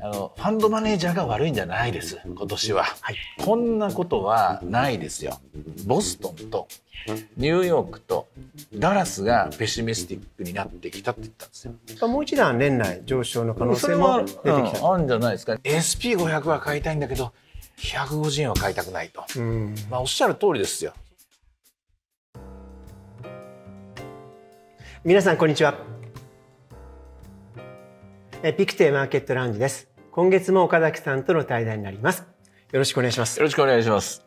あのファンドマネージャーが悪いんじゃないです今年は、はい、こんなことはないですよ。ボストンとニューヨークとダラスがペシミスティックになってきたって言ったんですよ。もう一段年内上昇の可能性も出てきた、うん、あるんじゃないですか。SP500 は買いたいんだけど150円は買いたくないと、まあおっしゃる通りですよ。皆さんこんにちはピクテマーケットラウンジです。今月も岡崎さんとの対談になります。よろしくお願いします。よろしくお願いします。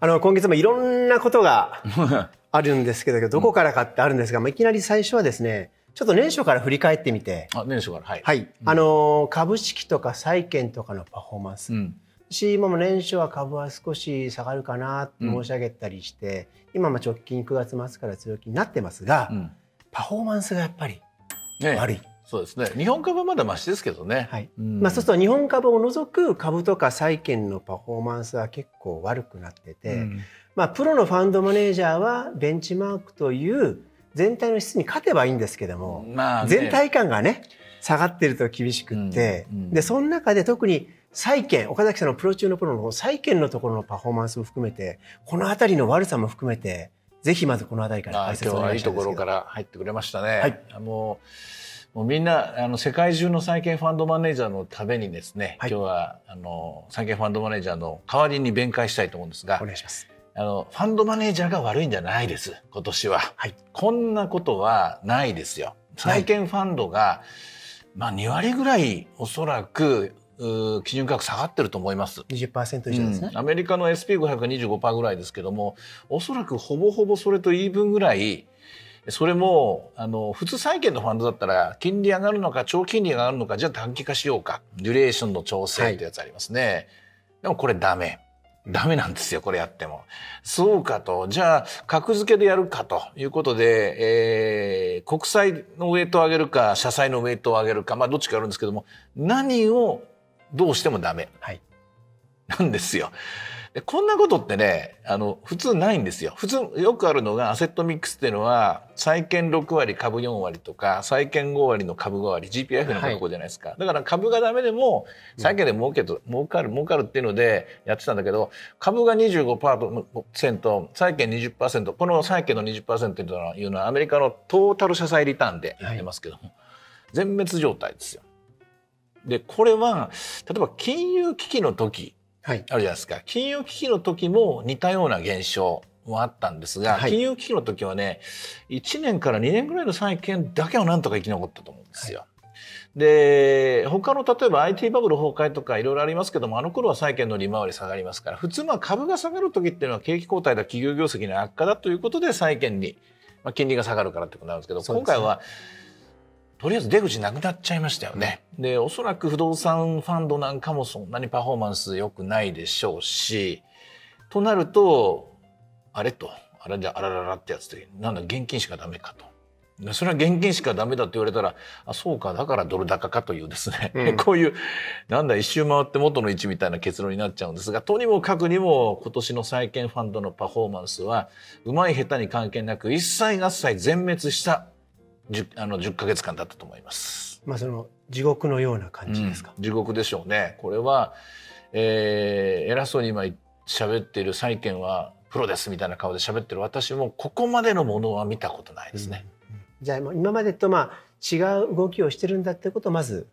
あの、今月もいろんなことが あるんですけど、どこからかってあるんですが、まあ、いきなり最初はですね、ちょっと年初から振り返ってみて。あ、年初から、はい。はい。うん、あの、株式とか債券とかのパフォーマンス。うん、し、今も年初は株は少し下がるかなって申し上げたりして、うん、今も直近9月末から強気になってますが、パフォーマンスがやっぱり悪い。ねそうですね。日本株はまだましですけどね。はい。うん、まあそうすると日本株を除く株とか債券のパフォーマンスは結構悪くなってて、うん、まあプロのファンドマネージャーはベンチマークという全体の質に勝てばいいんですけども、まあ、ね、全体感がね下がってると厳しくって、うん、でその中で特に債券岡崎さんのプロ中のプロの債券のところのパフォーマンスも含めてこの辺りの悪さも含めてぜひまずこの辺りから解説をお願いしたいんです。今日はいいところから入ってくれましたね。はい。もうもうみんなあの世界中の債券ファンドマネージャーのためにですね、はい、今日はあの債券ファンドマネージャーの代わりに弁解したいと思うんですがお願いします。あのファンドマネージャーが悪いんじゃないです今年は、はい、こんなことはないですよ。債券ファンドが、はい、まあ2割ぐらいおそらく基準価格下がってると思います。20%以上ですね、うん、アメリカの SP525% ぐらいですけども、おそらくほぼほぼそれとイーブンぐらいそれもあの普通債券のファンドだったら金利上がるのか長金利上がるのかじゃあ短期化しようか。デュレーションの調整ってやつありますね、はい、でもこれダメ。ダメなんですよこれやっても。そうかと。じゃあ格付けでやるかと。いうことで、えー、国債のウェイトを上げるか社債のウェイトを上げるかまあどっちかあるんですけども何をどうしてもダメ、はい、なんですよ。でこんなことってねあの普通ないんですよ。普通よくあるのがアセットミックスっていうのは債券6割株4割とか債券5割の株5割 GPIF の格好じゃないですか、はい、だから株がダメでも債券で儲けと、うん、儲かる儲かるっていうのでやってたんだけど株が25%債券20%この債券の20%というのはアメリカのトータル社債リターンで言ってますけども、はい、全滅状態ですよ。でこれは例えば金融危機の時はい、あるじゃないですか。金融危機の時も似たような現象もあったんですが、はい、金融危機の時はね1年から2年ぐらいの債券だけはなんとか生き残ったと思うんですよ。はい、で他の例えば IT バブル崩壊とかいろいろありますけどもあの頃は債券の利回り下がりますから普通まあ株が下がる時っていうのは景気後退だ企業業績の悪化だということで債券に、まあ、金利が下がるからってことになるんですけど、ね、今回はとりあえず出口なくなっちゃいましたよね。で、おそらく不動産ファンドなんかもそんなにパフォーマンス良くないでしょうし、となると、あれと、あれじゃあらららってやつで、なんだ、現金しかダメかと。それは現金しかダメだって言われたら、あ、そうか、だからドル高かというですね、うん、こういう、なんだ、一周回って元の位置みたいな結論になっちゃうんですが、とにもかくにも今年の債券ファンドのパフォーマンスは、うまい下手に関係なく、一切合切全滅した 10, あの10ヶ月間だったと思います。まあその地獄のような感じですか？うん、地獄でしょうね。これは、えー、偉そうに今喋っている債券はプロですみたいな顔で喋ってる私もここまでのものは見たことないですね。うんうん、じゃあ今までとまあ違う動きをしてるんだってことをまず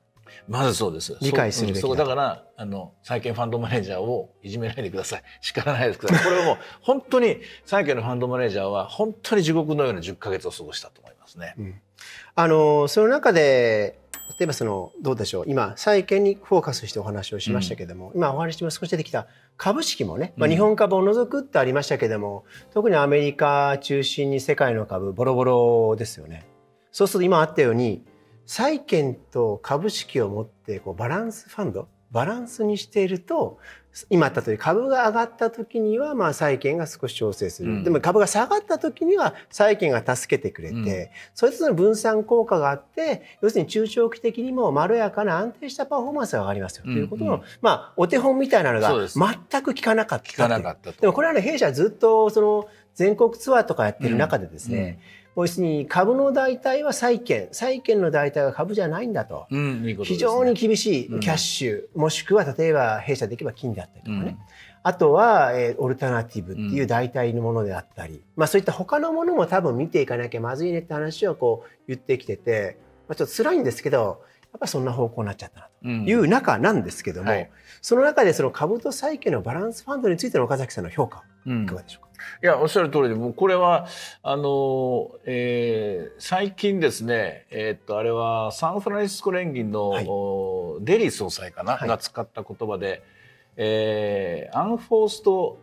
まずそうです。理解するべきだ。だから、あの、債券ファンドマネージャーをいじめないでください。叱らないでください。これはもう、本当に、債券のファンドマネージャーは、本当に地獄のような10ヶ月を過ごしたと思いますね。うん、あのその中で例えばそのどうでしょう今債券にフォーカスしてお話をしましたけども、うん、今お話も少し出てきた株式もね、まあ、日本株を除くってありましたけども、うん、特にアメリカ中心に世界の株ボロボロですよね。そうすると今あったように債券と株式を持ってこうバランスファンドバランスにしていると今あった通り株が上がった時にはまあ債券が少し調整する、うん、でも株が下がった時には債券が助けてくれて、うん、それぞれの分散効果があって要するに中長期的にもまろやかな安定したパフォーマンスが上がりますよ、ということの、まあお手本みたいなのが全く効かなかった効かなかったでもこれはね弊社ずっとその全国ツアーとかやってる中でですね、要するに株の代替は債券。債券の代替は株じゃないんだと、うんいいことね。非常に厳しいうん。キャッシュ、もしくは例えば弊社でいけば金であったりとかね、うん。あとは、えーオルタナティブっていう代替のものであったり、まあそういった他のものも多分見ていかなきゃまずいねって話をこう言ってきてて、まあ、ちょっと辛いんですけどやっぱそんな方向になっちゃったなうん。という中なんですけども、はい。その中でその株と債券のバランスファンドについての岡崎さんの評価うん。いかがでしょうか、いやおっしゃる通りでもうこれはあの、えー最近ですねえーっとあれはサンフランシスコ連銀の、はい。おデリー総裁かな、はい。が使った言葉で、えーアンフォースト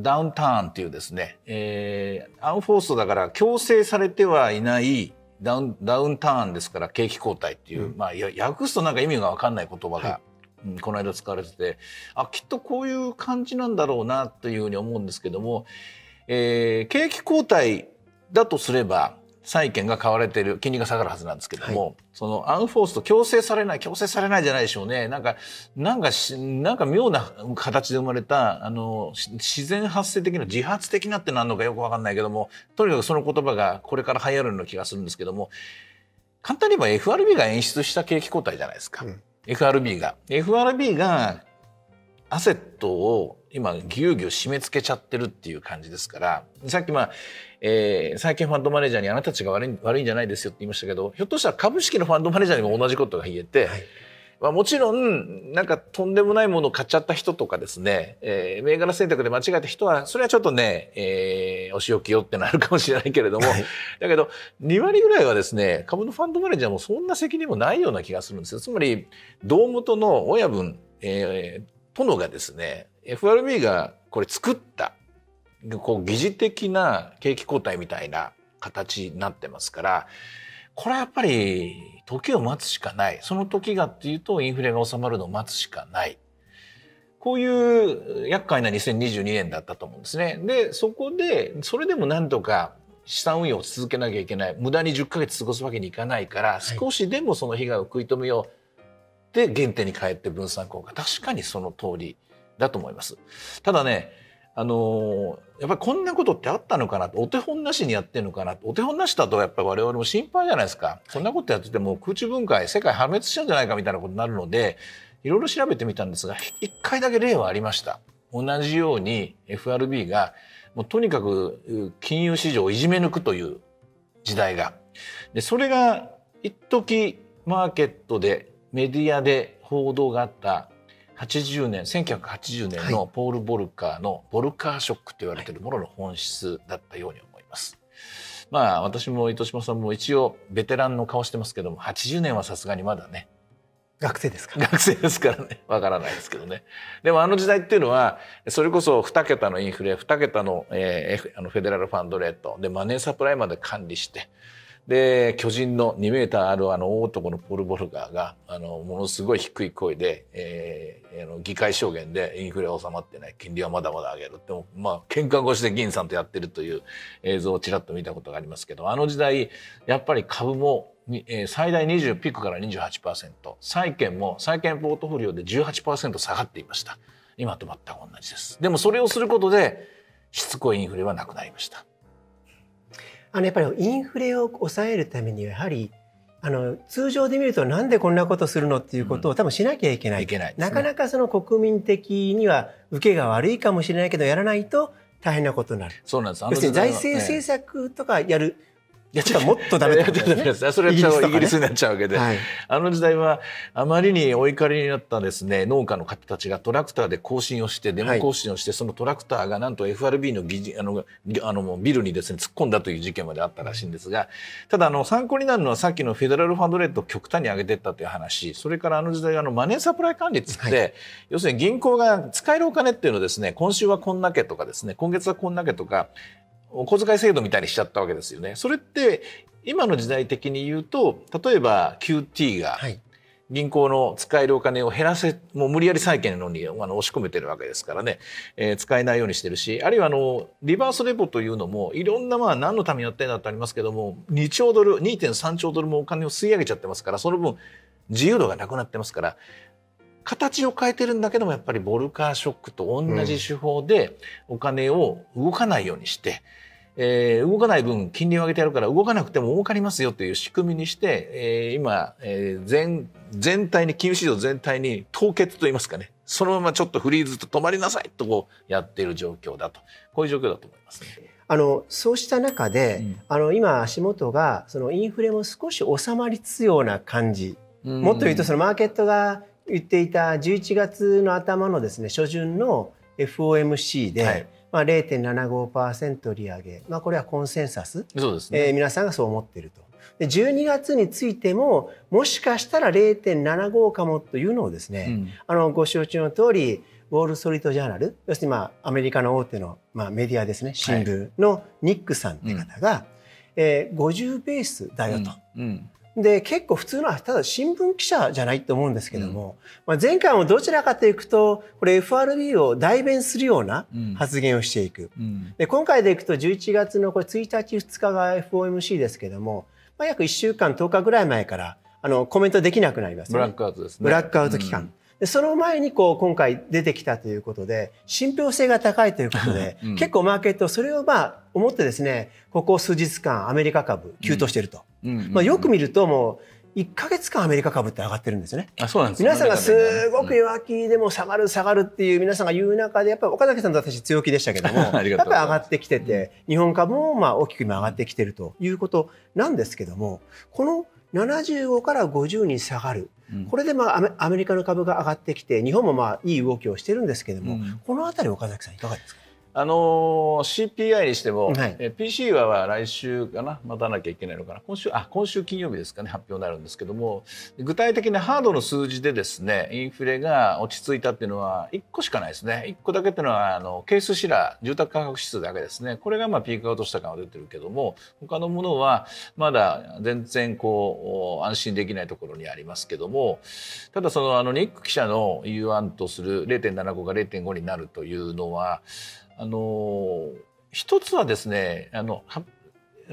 ダウンターンっていうですね、えーアンフォーストだから強制されてはいないダウンダウンターンですから景気後退っていう、うん。まあや訳すとなんか意味が分かんない言葉が、はい。うんこの間使われててあきっとこういう感じなんだろうなというふうに思うんですけども、えー景気後退だとすれば債券が買われてる金利が下がるはずなんですけども、そのアンフォースと強制されない強制されないじゃないでしょうね。なんかなんかしなんか妙な形で生まれたあのし自然発生的な自発的なってなんのかよくわかんないけどもとにかくその言葉がこれから流行るような気がするんですけども簡単に言えば FRB が演出した景気後退じゃないですか、うん。FRB が。FRB がアセットを今ぎゅうぎゅう締め付けちゃってるっていう感じですからさっきまあ、えー債券ファンドマネージャーにあなたたちが悪い悪いんじゃないですよって言いましたけどひょっとしたら株式のファンドマネージャーにも同じことが言えて、はいまあ、もちろんなんかとんでもないものを買っちゃった人とかですね、えー銘柄選択で間違えた人はそれはちょっとね、えーお仕置きよってなるかもしれないけれども、はいだけど2割ぐらいはですね株のファンドマネージャーもそんな責任もないような気がするんですよ。つまり胴元の親分、えー殿がですね FRB がこれ作ったこう疑似的な景気後退みたいな形になってますからこれはやっぱり時を待つしかない。その時がっていうとインフレが収まるのを待つしかない。こういう厄介な2022年だったと思うんですね。でそこでそれでもなんとか資産運用を続けなきゃいけない。無駄に10ヶ月過ごすわけにいかないから、い。少しでもその被害を食い止めようで原点に帰って分散効果。確かにその通りだと思います。ただねあのやっぱりこんなことってあったのかなと。お手本なしにやってるのかなお手本なしだとやっぱり我々も心配じゃないですか。そんなことやってても空中分解世界破滅しちゃうんじゃないかみたいなことになるのでいろいろ調べてみたんですが一回だけ例はありました。同じように FRB がもうとにかく金融市場をいじめ抜くという時代が。でそれが一時マーケットでメディアで報道があった80年1980年のポール・ボルカーのボルカーショックと言われているものの本質だったように思います。まあ私も糸島さんも一応ベテランの顔してますけども80年はさすがにまだね。学生ですか？学生ですからね。わからないですけどね。でもあの時代っていうのはそれこそ2桁のインフレ2桁の,、えーあのフェデラルファンドレートでマネーサプライまで管理してで巨人の2メーターあるあの大男のポール・ボルガーがあのものすごい低い声で、えーあの議会証言でインフレは収まってない。金利はまだまだ上げるってもまあ喧嘩越しで議員さんとやってるという映像をちらっと見たことがありますけどあの時代やっぱり株も、最大20ピークから28%債券も債券ポートフォリオで18%下がっていました。今と全く同じです。でもそれをすることでしつこいインフレはなくなりました。あのやっぱりインフレを抑えるためにはやはりあの通常で見るとなんでこんなことするのっていうことを多分しなきゃいけない。いけないねなかなかその国民的には受けが悪いかもしれないけどやらないと大変なことになる。そうなんですあ要するに財政政策とかやる、いやっともっとダメってことです。ねそれはイギリスになっちゃうわけで、はい、あの時代はあまりにお怒りになったですね農家の方たちがトラクターで更新をしてデモ更新をして、そのトラクターがなんと FRB の議事あのぎあのビルにですね突っ込んだという事件まであったらしいんですがただあの参考になるのはさっきのフェデラルファンドレートを極端に上げていったという話。それからあの時代あのマネーサプライ管理っつって、は要するに銀行が使えるお金っていうのをですね今週はこんだけとかですね今月はこんだけとかお小遣い制度みたいにしちゃったわけですよね。それって今の時代的に言うと例えば QT がはい、銀行の使えるお金を減らせもう無理やり債券のにあの押し込めてるわけですからね、えー使えないようにしてるしあるいはあのリバースレポというのもいろんなまあ何のためにやってんだってありますけども2兆ドル2.3兆ドルもお金を吸い上げちゃってますからその分自由度がなくなってますから形を変えてるんだけどもやっぱりボルカーショックと同じ手法でお金を動かないようにして、えー、動かない分金利を上げてやるから動かなくても儲かりますよという仕組みにして、えー、今、えー、全全体に金融市場全体に凍結といいますかねそのままちょっとフリーズと止まりなさいとこうやっている状況だと。こういう状況だと思いますね。あのそうした中で、うん、あの今足元がそのインフレも少し収まりつつような感じ、うん、もっと言うとそのマーケットが言っていた11月の頭のですね初旬の FOMC で、はい。まあ、0.75%利上げ、まあ、これはコンセンサス。そうですね、えー、皆さんがそう思っていると。で12月についてももしかしたら0.75かもというのをですね、うん、あのご承知の通りウォール・ストリート・ジャーナル要するにまあアメリカの大手の、まあ、メディアですね新聞のニックさんって方が、はい、えー、50ベースだよと。うん。うんで結構普通のただ新聞記者じゃないと思うんですけども、うん、まあ、前回もどちらかというとこれ FRB を代弁するような発言をしていく、うん、で今回でいくと11月のこれ1日2日が FOMC ですけども、まあ、約1週間10日ぐらい前からあのコメントできなくなります、ね、ブラックアウトですね。ブラックアウト期間、でその前にこう今回出てきたということで信憑性が高いということで、うん、結構マーケットそれをまあ思ってですねここ数日間アメリカ株急騰していると、まあ、よく見るともう1か月間アメリカ株って上がってるんですね。あそうなんです皆さんがすごく弱気でも下がる下がるっていう皆さんが言う中でやっぱり岡崎さんと私強気でしたけども やっぱり上がってきてて日本株もまあ大きく今上がってきてるということなんですけどもこの75から50に下がるこれでまあアメリカの株が上がってきて日本もまあいい動きをしてるんですけれども、うん、この辺り岡崎さんいかがですか？あの CPI にしても、はい、え PC は来週かな待たなきゃいけないのかな。今週あ今週金曜日ですかね発表になるんですけども具体的なハードの数字でですねインフレが落ち着いたっていうのは1個しかないですね。1個だけっていうのはあのケースシラー住宅価格指数だけですね。これがまあピークアウトした感は出てるけども他のものはまだ全然こう安心できないところにありますけどもただそのあのニック記者の言わんとする0.75が0.5になるというのはあの一つはですねあのあ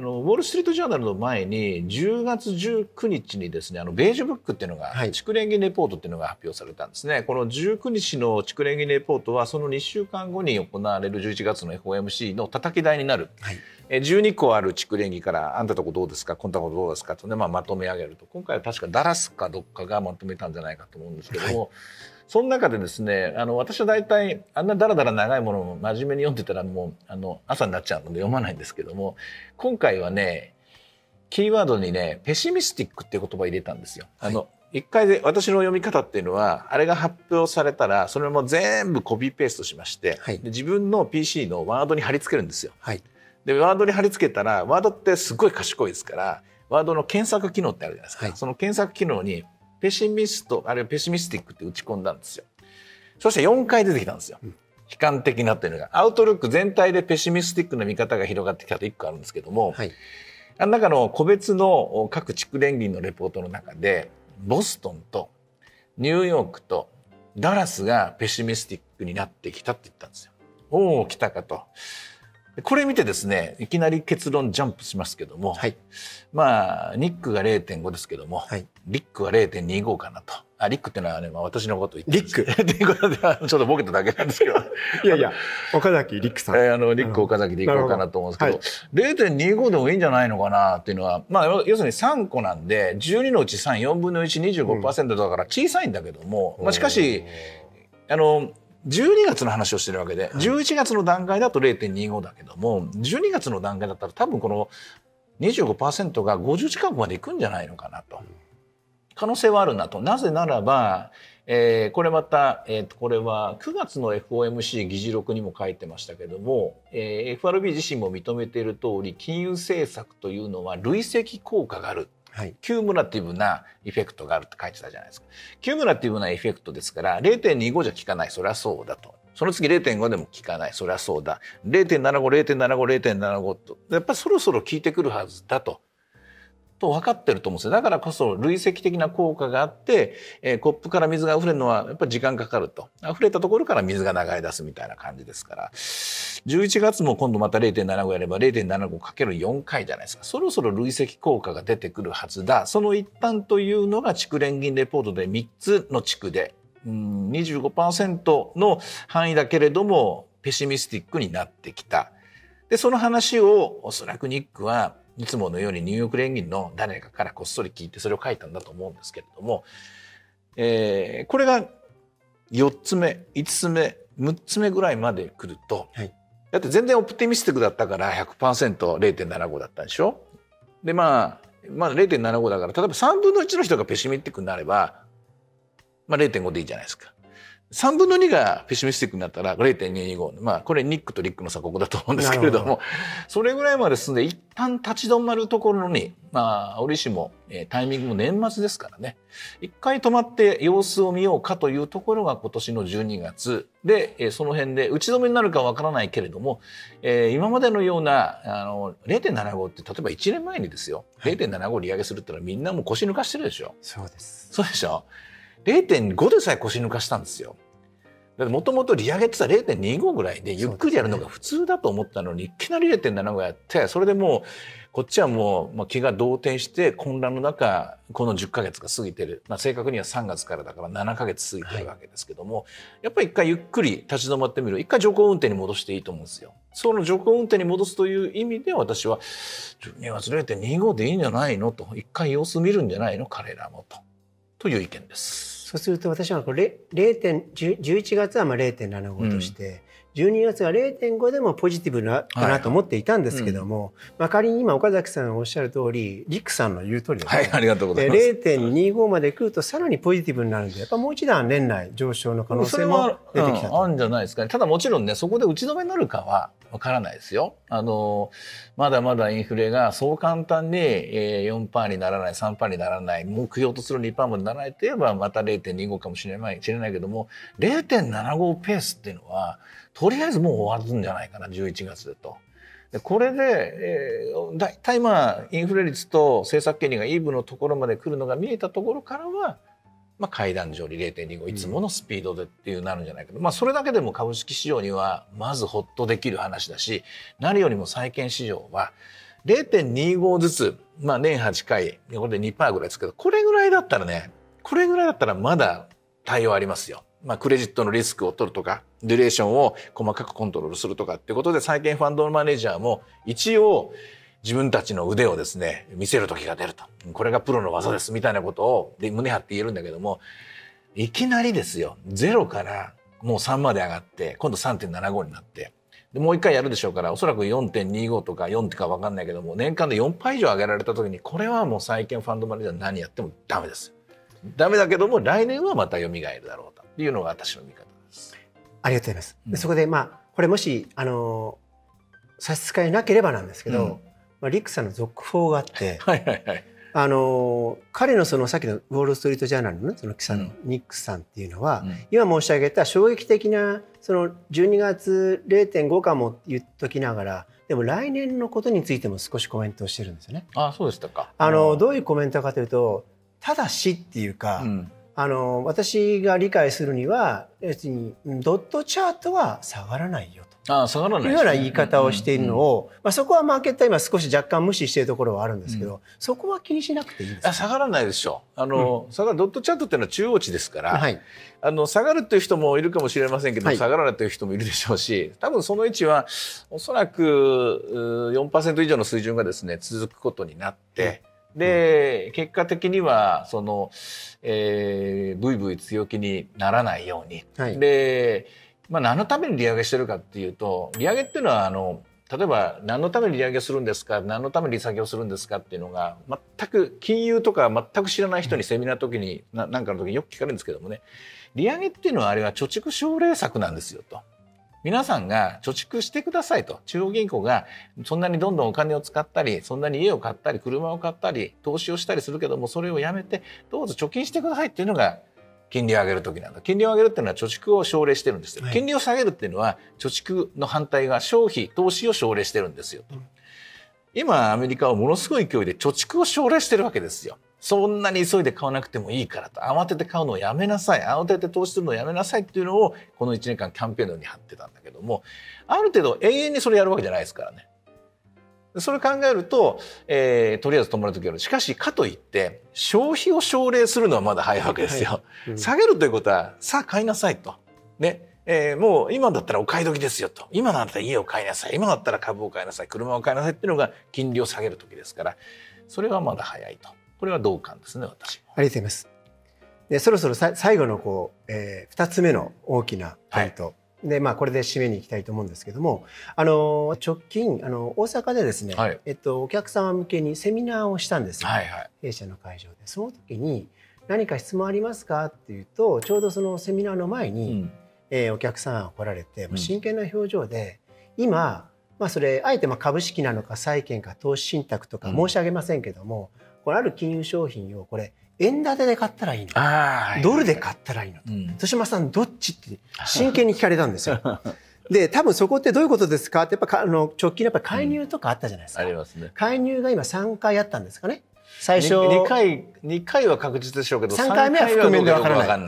のウォール・ストリート・ジャーナルの前に10月19日にですねあのベージュブックっていうのが、はい、蓄連銀レポートっていうのが発表されたんですね。この19日の蓄連銀レポートはその2週間後に行われる11月の FOMC の叩き台になる、はい、え12個ある蓄連銀からあんたとこどうですか？こんなことどうですか？とね、まあ、まとめ上げると。今回は確かダラスかどっかがまとめたんじゃないかと思うんですけども、はいその中でですねあの私は大体あんなだらだら長いものを真面目に読んでたらもうあの朝になっちゃうので読まないんですけども今回はねキーワードにねペシミスティックっていう言葉入れたんですよ。はい、あの一回で私の読み方っていうのはあれが発表されたらそれも全部コピーペーストしまして、はい、で自分の PC のワードに貼り付けるんですよ。はい、でワードに貼り付けたらワードってすごい賢いですからワードの検索機能ってあるじゃないですか、はい、その検索機能にペシミストあるいはペシミスティックって打ち込んだんですよ。そして4回出てきたんですよ。悲観的なっていうのが。アウトルック全体でペシミスティックな見方が広がってきたと1個あるんですけども、はい、あの中の個別の各地区連銀のレポートの中で、ボストンとニューヨークとダラスがペシミスティックになってきたって言ったんですよ。おお、来たかと。これ見てですね、いきなり結論ジャンプしますけども、はい、まあ、ニックが0.5ですけども、はい、リックは0.25かなと。あ、リックってのはね、まあ、私のこと言ってリック。ちょっとボケただけなんですけど。いやいや、岡崎リックさん。えー、あの、リック岡崎でいこうかなと思うんですけど、ど。はい、0.25でもいいんじゃないのかなっていうのは、まあ、要するに3個なんで、12のうち3、4分の1、25%だから小さいんだけども、うん、まあ、しかし、あの、12月の話をしてるわけで、11月の段階だと0.25だけども、12月の段階だったら多分この25%が50近くまでいくんじゃないのかなと。可能性はあるなと。なぜならば、えー、これまた、えー、とこれは9月の FOMC 議事録にも書いてましたけども、えー、FRB 自身も認めている通り金融政策というのは累積効果があるはい、 cumulative な effect があるって書いてたじゃないですか。 cumulative な effect ですから0.25じゃ効かないそりゃそうだと。その次0.5でも効かないそりゃそうだ。0.75,0.75,0.75とやっぱりそろそろ効いてくるはずだと。と分かってると思うんですよ。だからこそ累積的な効果があって、えー、コップから水が溢れるのはやっぱり時間かかると。溢れたところから水が流れ出すみたいな感じですから。11月も今度また0.75やれば 0.75×4 回じゃないですか。そろそろ累積効果が出てくるはずだ。その一端というのが地区連銀レポートで3つの地区で。うん25%の範囲だけれどもペシミスティックになってきた。でその話をおそらくニックはいつものようにニューヨーク連銀の誰かからこっそり聞いてそれを書いたんだと思うんですけれども、えーこれが4つ目5つ目6つ目ぐらいまで来ると、はいだって全然オプティミスティックだったから 100%0.75 だったでしょ？でまあまあ0.75だから例えば3分の1の人がペシミスティックになれば、まあ、0.5でいいじゃないですか。3分の2がペシミスティックになったら0.225まあこれニックとリックの差ここだと思うんですけれども。それぐらいまで進んで一旦立ち止まるところにまあ折しも、えータイミングも年末ですからね。一回止まって様子を見ようかというところが今年の12月。で、えーその辺で打ち止めになるかわからないけれども、えー今までのようなあの0.75って例えば1年前にですよ、はい。0.75利上げするってのはみんなもう腰抜かしてるでしょ。そうです。そうでしょ。0.5でさえ腰抜かしたんですよ。だってもともと利上げってさ0.25ぐらいでゆっくりやるのが普通だと思ったのに、いきなり0.75やってそれでもうこっちはもう、まあ、気が動転して混乱の中この10ヶ月が過ぎてる、まあ、正確には3月からだから7ヶ月過ぎてるわけですけども、やっぱり一回ゆっくり立ち止まってみる。一回徐行運転に戻していいと思うんですよ。その徐行運転に戻すという意味で私は12月0.25でいいんじゃないのと。一回様子見るんじゃないの？彼らもとという意見です。そうすると私はこれ0点10 11月はまあ0.75として、12月は0.5でもポジティブなかなと思っていたんですけども、まあ、仮に今岡崎さんがおっしゃる通りリックさんの言う通りですね、はい、ありがとうございでます。0.25まで来るとさらにポジティブになるんでやっぱもう一段年内上昇の可能性も出てきたと。うんあるんじゃないですかね。ただもちろんね、そこで打ち止めになるかはわからないですよ。あの、まだまだインフレがそう簡単にえー4%にならない、3%にならない、目標とする2%までならないといえばまた0.25かもしれない知れないけども、0.75ペースっていうのは、とりあえずもう終わるんじゃないかな、11月でと。でこれで、えー、だいたいまあインフレ率と政策金利がイーブのところまで来るのが見えたところからは、まあ、階段上に0.25いつものスピードでっていうなるんじゃないかと、まあ、それだけでも株式市場にはまずほっとできる話だし何よりも債券市場は0.25ずつ、まあ、年8回これで2%ぐらいですけどこれぐらいだったらねこれぐらいだったらまだ対応ありますよ。まあ、クレジットのリスクを取るとかデュレーションを細かくコントロールするとかってことで債券ファンドマネージャーも一応自分たちの腕をですね見せる時が出ると。これがプロの技ですみたいなことをで胸張って言えるんだけどもいきなりですよ。0からもう3まで上がって今度3.75になって。でもう一回やるでしょうからおそらく4.25とか4とか分かんないけども年間で4倍以上上げられた時にこれはもう債券ファンドマネージャー何やってもダメです。ダメだけども来年はまた蘇るだろうというのが私の見方です。ありがとうございます。うんでそこでまあこれもしあの差し支えなければなんですけど、うんまあ、リックさんの続報があってはいはいはい。あの彼のそのさっきのウォール・ストリート・ジャーナルの,、ね、その記者のうんニックさんっていうのは、うん今申し上げた衝撃的なその12月0.5かも言っときながらでも来年のことについても少しコメントをしてるんですよね。あそうでしたか。あのどういうコメントかというとただしっていうか、うんあの私が理解するには別にうんドットチャートは下がらないよと。あ下がらないいうような言い方をしているのを、を、まあ、そこはマーケットは今少し若干無視しているところはあるんですけど、そこは気にしなくていいんですあ下がらないでしょ。う。あの、下がるドットチャートっていうのは中央値ですから、はい、あの下がるという人もいるかもしれませんけど、はい。下がらないという人もいるでしょうし多分その位置はおそらくうー4%以上の水準がですね続くことになって、で結果的にはその、えー、ブイブイ強気にならないように、はい。で、まあ、何のために利上げしてるかっていうと利上げっていうのはあの例えば何のために利上げするんですか何のために利下げをするんですかっていうのが全く金融とか全く知らない人にセミナーの時にななんかの時によく聞かれるんですけどもね。利上げっていうのはあれは貯蓄奨励策なんですよと。皆さんが貯蓄してくださいと。中央銀行がそんなにどんどんお金を使ったりそんなに家を買ったり車を買ったり投資をしたりするけどもそれをやめてどうぞ貯金してくださいっていうのが金利を上げる時なんだ。金利を上げるっていうのは貯蓄を奨励してるんですよ、はい。金利を下げるっていうのは貯蓄の反対が消費投資を奨励してるんですよと、うん今アメリカはものすごい勢いで貯蓄を奨励してるわけですよそんなに急いで買わなくてもいいからと。慌てて買うのをやめなさい。慌てて投資するのをやめなさいっていうのをこの1年間キャンペーンのように貼ってたんだけどもある程度永遠にそれやるわけじゃないですからね。それ考えると、えーとりあえず止まる時あるしかしかといって消費を奨励するのはまだ早いわけですよ。うん。下げるということはさあ買いなさいと。ね。えーもう今だったらお買い時ですよと。今だったら家を買いなさい。今だったら株を買いなさい。車を買いなさいっていうのが金利を下げる時ですからそれはまだ早いとこれは同感ですね私ありがとうございます。でそろそろさ最後のこう、えー、2つ目の大きなポイント、でまあこれで締めに行きたいと思うんですけどもあの直近あの大阪でですね、はい。えっと、お客様向けにセミナーをしたんですよ、はいはい。弊社の会場で。その時に「何か質問ありますか?」っていうとちょうどそのセミナーの前に、うん。えーお客さんが来られて真剣な表情で、今、まあ、それあえてまあ株式なのか債券か投資信託とかうん。申し上げませんけども、これある金融商品をこれ円建てで買ったらいいの。ドルで買ったらいいのうん。豊島さんどっちって真剣に聞かれたんですよ。で多分そこってどういうことですか？ってやっぱかあの直近やっぱ介入とかあったじゃないですか。ありますね。介入が今3回あったんですかね？最初。2回二回は確実でしょうけど三回目は覆面でわからない。まあ、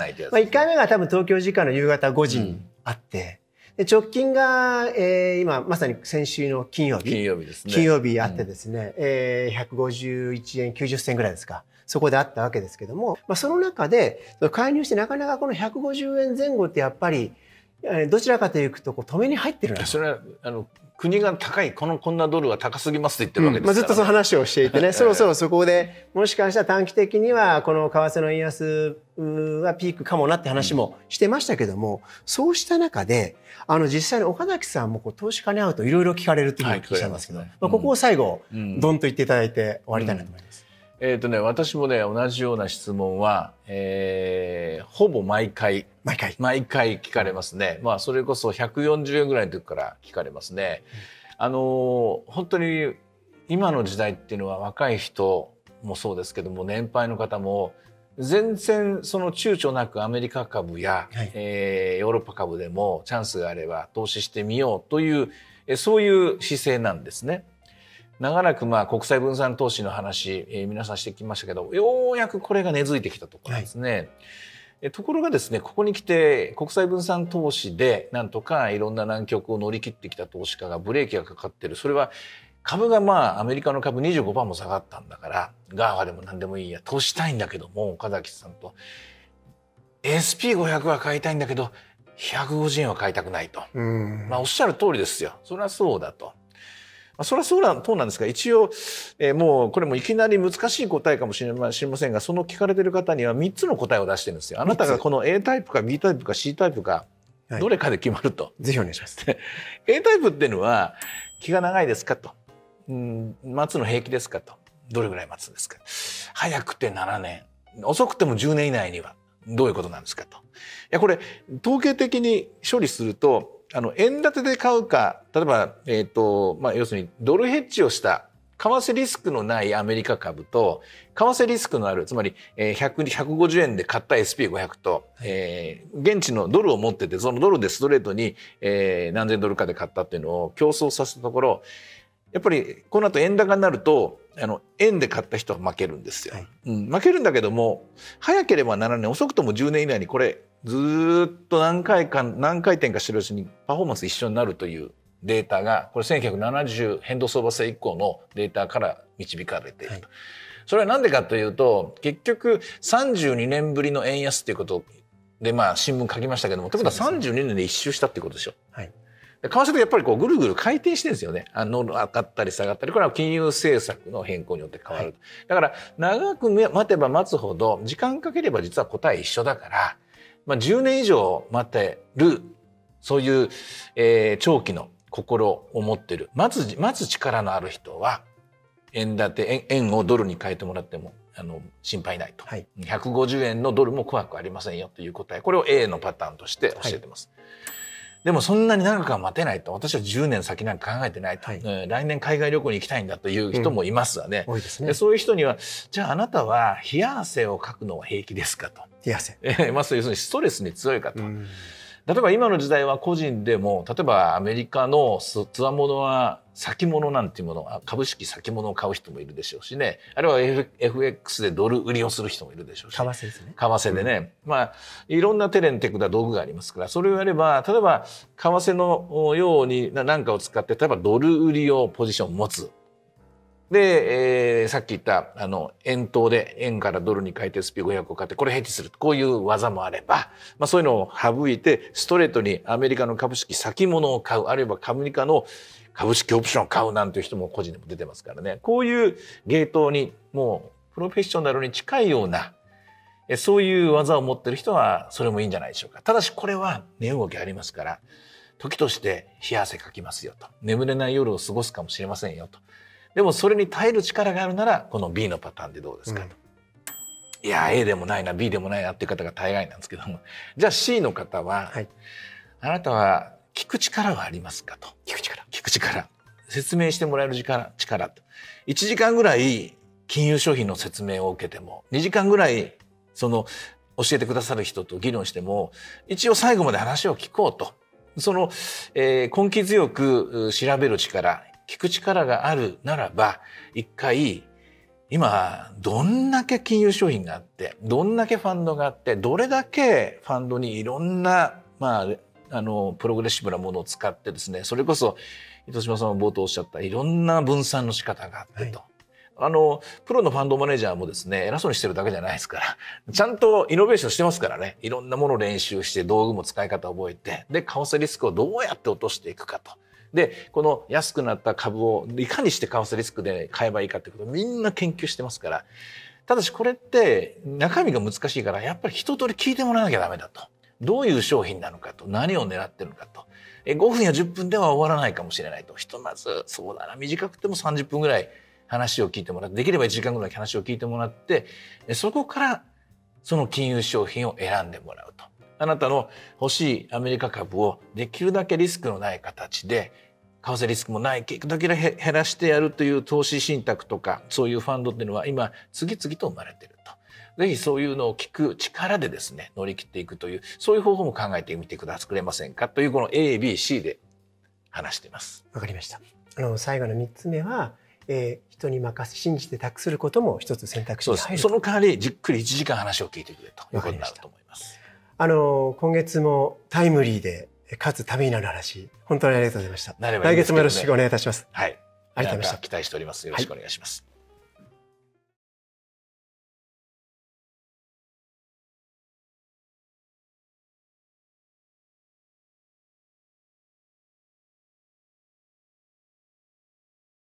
1回目が多分東京時間の夕方5時にあって、で直近が、えー今まさに先週の金曜日。金曜日ですね。金曜日あってですね、えー151円90銭ぐらいですか。そこであったわけですけども、まあ、その中で介入してなかなかこの150円前後ってやっぱりえーどちらかというとこう止めに入ってるそれはあの国が高いこのこんなドルは高すぎますって言ってるわけまあ、ずっとそのから、話をしていてね、そろそろそこでもしかしたら短期的にはこの為替の円安はピークかもなって話もしてましたけども、そうした中であの実際に岡崎さんもこう投資家に会うといろいろ聞かれるっていうふうに聞いたんですけど、はい。まあ、ここを最後、うん。どんと言っていただいて終わりたいなと思います。えっ、とね私もね同じような質問は、えーほぼ毎回毎回。毎回聞かれますね。まあそれこそ140円ぐらいの時から聞かれますね。あのー本当に今の時代っていうのは若い人もそうですけども年配の方も全然その躊躇なくアメリカ株や、はいえーヨーロッパ株でもチャンスがあれば投資してみようというえそういう姿勢なんですね。長らくまあ国際分散投資の話、えー皆さんしてきましたけどようやくこれが根付いてきたところですね。えところがですねここに来て国際分散投資でなんとかいろんな難局を乗り切ってきた投資家がブレーキがかかってるそれは株がまあアメリカの株25%も下がったんだから GAFA でも何でもいいや投資したいんだけども岡崎さんと SP500 は買いたいんだけど150円は買いたくないと。うんまあ、おっしゃる通りですよ。それはそうだと。まあ、それはそうだそうなんですが一応、えーもうこれもいきなり難しい答えかもしれませんがその聞かれてる方には3つの答えを出してるんですよ。あなたがこの A タイプか B タイプか C タイプかはいどれかで決まると。ぜひお願いします。A タイプっていうのは気が長いですかと。うん待つの平気ですかと。どれぐらい待つんですか早くて7年遅くても10年以内にはどういうことなんですかと。いやこれ統計的に処理するとあの円建てで買うか例えば、えーとまあ、要するにドルヘッジをした為替リスクのないアメリカ株と為替リスクのあるつまり、えー、100 150円で買った SP500 と、えー現地のドルを持っててそのドルでストレートに、えー何千ドルかで買ったっていうのを競争させたところやっぱりこの後円高になるとあの円で買った人は負けるんですよ、はい。うん、負けるんだけども早ければ7年遅くとも10年以内にこれずーっと何回か何回転かしてるうちにパフォーマンス一緒になるというデータがこれ1970変動相場制以降のデータから導かれていると。はいそれは何でかというと結局32年ぶりの円安っていうことでまあ新聞書きましたけどもということはそうです32年で一周したっていうことでしょ。はい。で為替ってやっぱりこうぐるぐる回転してるんですよね。あの上がったり下がったりこれは金融政策の変更によって変わる。はだから長く待てば待つほど時間かければ実は答え一緒だから、まあ、10年以上待てるそういう、えー長期の心を持ってる。待つ待つ力のある人は円建て円円をドルに変えてもらってもあの心配ないと、はい。150円のドルも怖くありませんよという答え。これを A のパターンとして教えてます。でもそんなに長くは待てないと私は10年先なんか考えてないと、はいうん来年海外旅行に行きたいんだという人もいますわね。多いですねで。そういう人にはじゃああなたは冷や汗をかくのは平気ですかと。手汗。えーまあ、そう要するにストレスに強いかと。うん例えば今の時代は個人でも例えばアメリカのつわものは先物なんていうものは株式先物を買う人もいるでしょうしね。あるいは FX でドル売りをする人もいるでしょうし。為替ですね。為替でね、まあいろんなテレンテクな道具がありますからそれをやれば例えば為替のようにな何かを使って例えばドル売りをポジションを持つで、えーさっき言ったあの円筒で円からドルに変えて SP500 を買ってこれヘッジする。こういう技もあれば、まあ、そういうのを省いてストレートにアメリカの株式先物を買う。あるいはアメリカの株式オプションを買うなんていう人も個人でも出てますからね。こういうゲートにもうプロフェッショナルに近いようなそういう技を持ってる人はそれもいいんじゃないでしょうか。ただしこれは値動きありますから時として冷や汗かきますよと。眠れない夜を過ごすかもしれませんよと。でもそれに耐える力があるならこの B のパターンでどうですかと、いや A でもないな B でもないなっていう方が大概なんですけども。じゃあ C の方は、はい。あなたは聞く力はありますかと。聞く力。聞く力。説明してもらえる力力と。1時間ぐらい金融商品の説明を受けても2時間ぐらいその教えてくださる人と議論しても一応最後まで話を聞こうと。その、えー根気強くう調べる力聞く力があるならば一回今どんだけ金融商品があってどんだけファンドがあってどれだけファンドにいろんなまああのプログレッシブなものを使ってですねそれこそ糸島さんも冒頭おっしゃったいろんな分散の仕方があってと。あのプロのファンドマネージャーもですね偉そうにしてるだけじゃないですからちゃんとイノベーションしてますからねいろんなものを練習して道具も使い方を覚えてで為替リスクをどうやって落としていくかと。でこの安くなった株をいかにして為替リスクで買えばいいかってことをみんな研究してますからただしこれって中身が難しいからやっぱり一通り聞いてもらわなきゃダメだと。どういう商品なのかと何を狙ってるのかと。5分や10分では終わらないかもしれないと。ひとまずそうだな短くても30分ぐらい話を聞いてもらってできれば1時間ぐらい話を聞いてもらってそこからその金融商品を選んでもらうと。あなたの欲しいアメリカ株をできるだけリスクのない形で為替リスクもない結だけ減らしてやるという投資信託とかそういうファンドっていうのは今次々と生まれていると。ぜひそういうのを聞く力でですね乗り切っていくというそういう方法も考えてみてくだされませんか？というこの ABC で話しています。わかりました。あの最後の三つ目は、えー人に任せ信じて託することも一つ選択肢。に入るその代わりじっくり1時間話を聞いてくれということになると思います。あの今月もタイムリーでかつためになる話本当にありがとうございました。来月もよろしくお願いいたします。はい。ありがとうございました期待しております。よろしくお願いします。